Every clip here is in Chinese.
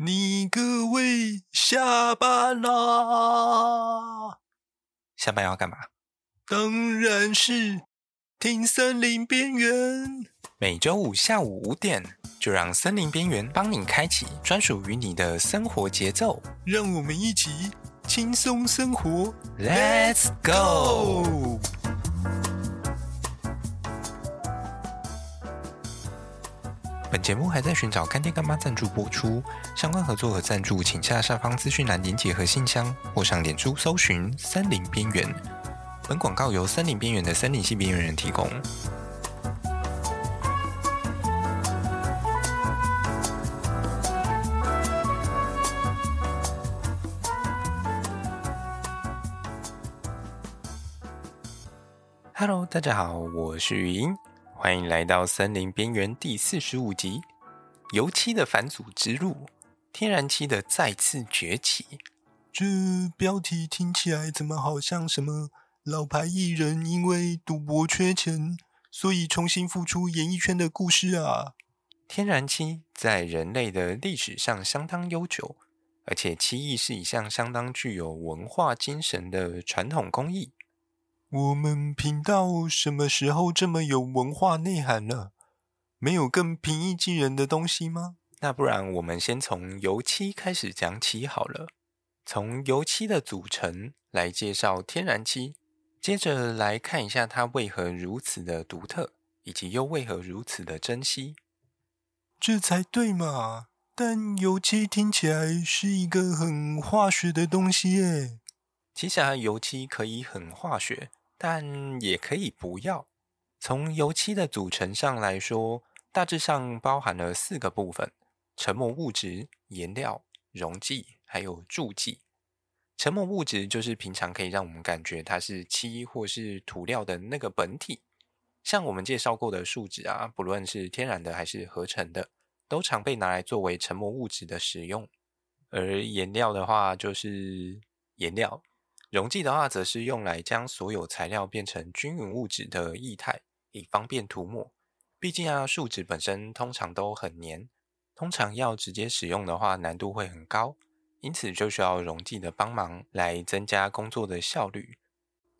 你各位下班啦！下班要干嘛？当然是听森林边缘。每周五下午五点，就让森林边缘帮你开启专属于你的生活节奏。让我们一起轻松生活，Let's go！节目还在寻找干爹干妈赞助播出，相关合作和赞助，请下下方资讯栏连结和信箱，或上脸书搜寻“森林边缘”。本广告由森林边缘的森林系边缘人提供。Hello，大家好，我是雨音。欢迎来到森林边缘第四十五集，油漆的反祖之路，天然气的再次崛起。这标题听起来怎么好像什么老牌艺人因为赌博缺钱，所以重新复出演艺圈的故事啊？天然气在人类的历史上相当悠久，而且漆艺是一项相当具有文化精神的传统工艺。我们频道什么时候这么有文化内涵了？没有更平易近人的东西吗？那不然我们先从油漆开始讲起好了。从油漆的组成来介绍天然漆，接着来看一下它为何如此的独特，以及又为何如此的珍惜。这才对嘛！但油漆听起来是一个很化学的东西耶。其实啊，油漆可以很化学。但也可以不要。从油漆的组成上来说，大致上包含了四个部分：沉没物质、颜料、溶剂，还有助剂。沉没物质就是平常可以让我们感觉它是漆或是涂料的那个本体，像我们介绍过的树脂啊，不论是天然的还是合成的，都常被拿来作为沉没物质的使用。而颜料的话，就是颜料。溶剂的话，则是用来将所有材料变成均匀物质的液态，以方便涂抹。毕竟啊，树脂本身通常都很黏，通常要直接使用的话，难度会很高，因此就需要溶剂的帮忙来增加工作的效率。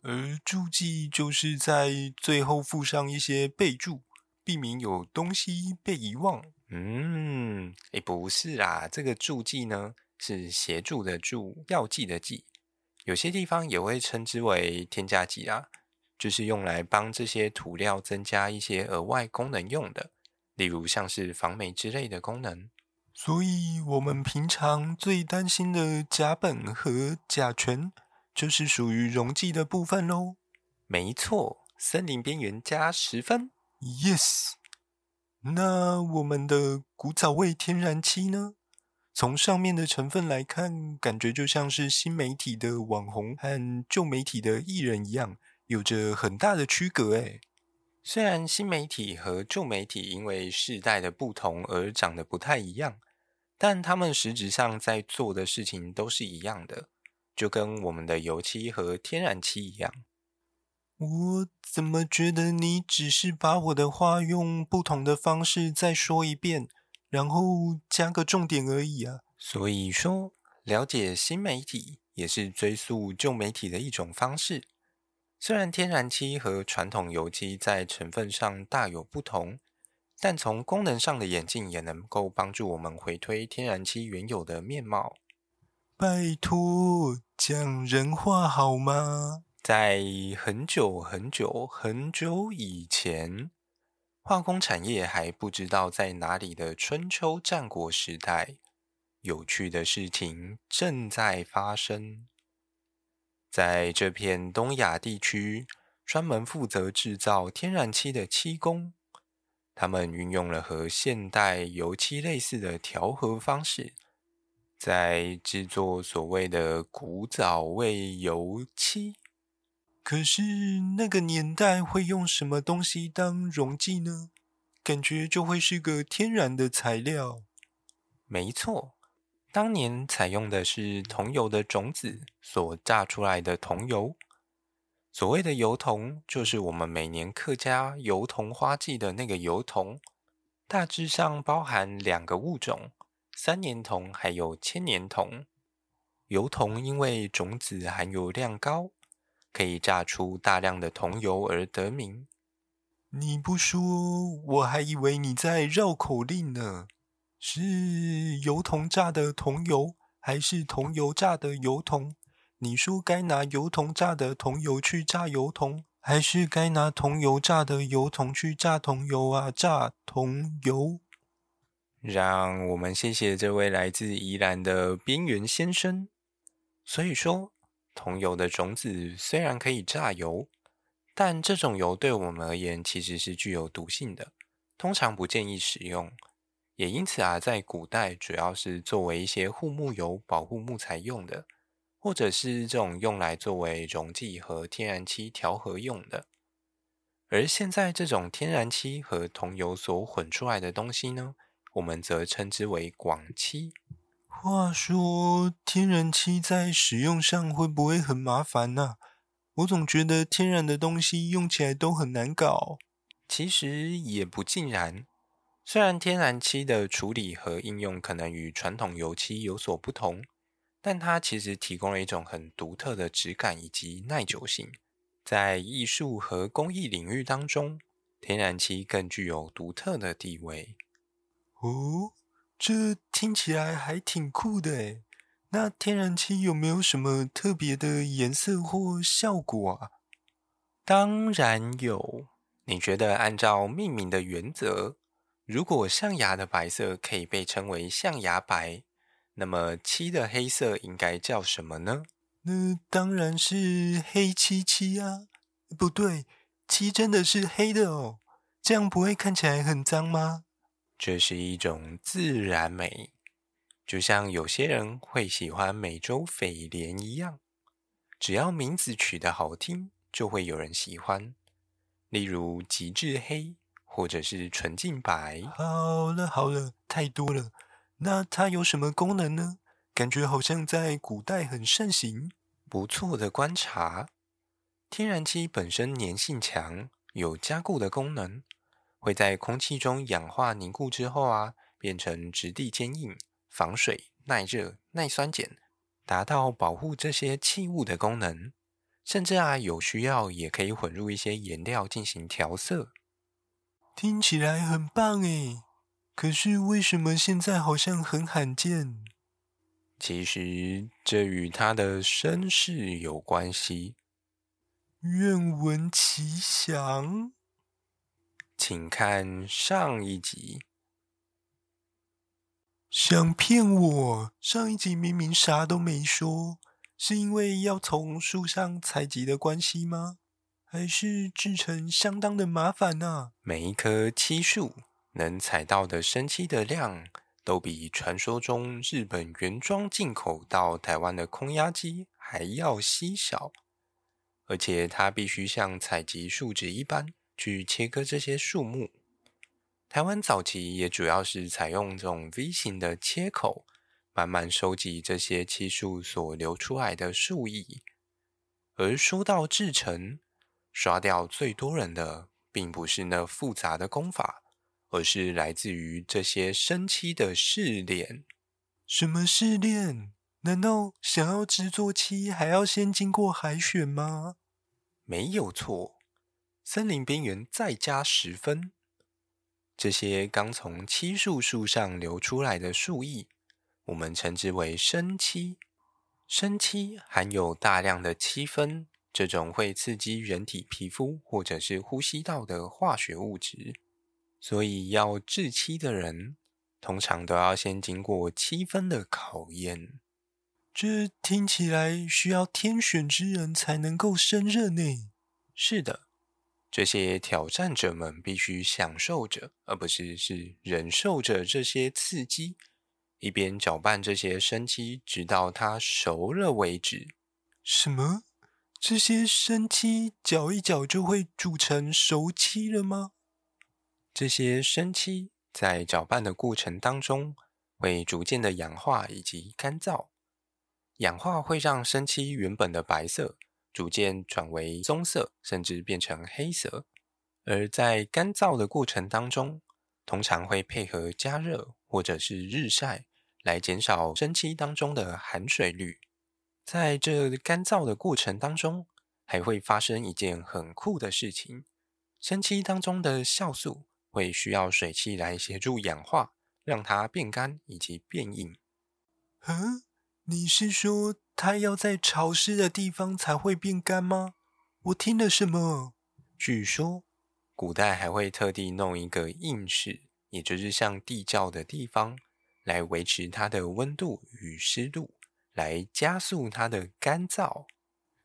而助剂就是在最后附上一些备注，避免有东西被遗忘。嗯，诶，不是啦，这个助剂呢，是协助的助，药剂的剂。有些地方也会称之为添加剂啊，就是用来帮这些涂料增加一些额外功能用的，例如像是防霉之类的功能。所以，我们平常最担心的甲苯和甲醛，就是属于溶剂的部分喽。没错，森林边缘加十分。Yes。那我们的古早味天然气呢？从上面的成分来看，感觉就像是新媒体的网红和旧媒体的艺人一样，有着很大的区隔。诶，虽然新媒体和旧媒体因为世代的不同而长得不太一样，但他们实质上在做的事情都是一样的，就跟我们的油漆和天然气一样。我怎么觉得你只是把我的话用不同的方式再说一遍？然后加个重点而已啊。所以说，了解新媒体也是追溯旧媒体的一种方式。虽然天然漆和传统油漆在成分上大有不同，但从功能上的演进也能够帮助我们回推天然漆原有的面貌。拜托，讲人话好吗？在很久很久很久以前。化工产业还不知道在哪里的春秋战国时代，有趣的事情正在发生。在这片东亚地区，专门负责制造天然漆的漆工，他们运用了和现代油漆类似的调和方式，在制作所谓的古早味油漆。可是那个年代会用什么东西当溶剂呢？感觉就会是个天然的材料。没错，当年采用的是桐油的种子所榨出来的桐油。所谓的油桐，就是我们每年客家油桐花季的那个油桐，大致上包含两个物种：三年桐还有千年桐。油桐因为种子含油量高，可以榨出大量的桐油而得名。你不说，我还以为你在绕口令呢。是油桐榨的桐油，还是桐油榨的油桐？你说该拿油桐榨的桐油去榨油桐，还是该拿桐油榨的油桐去榨桐油啊？榨桐油。让我们谢谢这位来自宜兰的边缘先生。所以说，桐油的种子虽然可以榨油，但这种油对我们而言其实是具有毒性的，通常不建议使用。也因此啊，在古代主要是作为一些护木油、保护木材用的，或者是这种用来作为溶剂和天然漆调和用的。而现在这种天然漆和桐油所混出来的东西呢，我们则称之为广漆。话说，天然漆在使用上会不会很麻烦呢？我总觉得天然的东西用起来都很难搞。其实也不尽然，虽然天然漆的处理和应用可能与传统油漆有所不同，但它其实提供了一种很独特的质感以及耐久性。在艺术和工艺领域当中，天然漆更具有独特的地位。哦，这听起来还挺酷的诶。那天然气有没有什么特别的颜色或效果啊？当然有。你觉得按照命名的原则，如果象牙的白色可以被称为象牙白，那么漆的黑色应该叫什么呢？那当然是黑漆漆啊！不对，漆真的是黑的哦，这样不会看起来很脏吗？这是一种自然美，就像有些人会喜欢美洲蜚莲一样，只要名字取得好听，就会有人喜欢。例如极致黑，或者是纯净白。好了好了，太多了。那它有什么功能呢？感觉好像在古代很盛行。不错的观察，天然漆本身粘性强，有加固的功能。会在空气中氧化凝固之后啊，变成质地坚硬、防水、耐热、耐酸碱，达到保护这些器物的功能。甚至啊，有需要也可以混入一些颜料进行调色。听起来很棒诶，可是为什么现在好像很罕见？其实这与它的身世有关系。愿闻其详。请看上一集。想骗我？上一集明明啥都没说，是因为要从树上采集的关系吗？还是制成相当的麻烦呢？每一棵漆树能采到的生漆的量，都比传说中日本原装进口到台湾的空压机还要稀少，而且它必须像采集树脂一般。去切割这些树木，台湾早期也主要是采用这种 V 型的切口，慢慢收集这些漆树所流出来的树液。而说到制成，刷掉最多人的，并不是那复杂的工法，而是来自于这些生漆的试炼。什么试炼？难道想要制作漆，还要先经过海选吗？没有错。森林边缘再加十分，这些刚从漆树树上流出来的树液，我们称之为生漆。生漆含有大量的漆酚，这种会刺激人体皮肤或者是呼吸道的化学物质，所以要制漆的人，通常都要先经过漆分的考验。这听起来需要天选之人才能够胜任呢。是的。这些挑战者们必须享受着，而不是是忍受着这些刺激，一边搅拌这些生漆，直到它熟了为止。什么？这些生漆搅一搅就会煮成熟漆了吗？这些生漆在搅拌的过程当中会逐渐的氧化以及干燥，氧化会让生漆原本的白色。逐渐转为棕色，甚至变成黑色。而在干燥的过程当中，通常会配合加热或者是日晒，来减少生漆当中的含水率。在这干燥的过程当中，还会发生一件很酷的事情：生漆当中的酵素会需要水汽来协助氧化，让它变干以及变硬。嗯，你是说它要在潮湿的地方才会变干吗？我听了什么？据说古代还会特地弄一个硬室，也就是像地窖的地方，来维持它的温度与湿度，来加速它的干燥。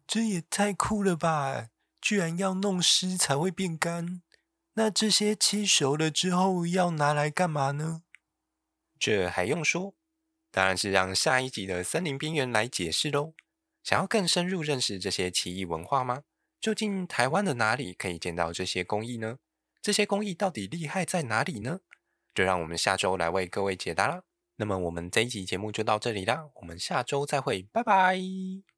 这也太酷了吧！居然要弄湿才会变干。那这些漆熟了之后要拿来干嘛呢？这还用说？当然是让下一集的森林边缘来解释喽。想要更深入认识这些奇异文化吗？究竟台湾的哪里可以见到这些工艺呢？这些工艺到底厉害在哪里呢？就让我们下周来为各位解答啦。那么我们这一集节目就到这里啦，我们下周再会，拜拜。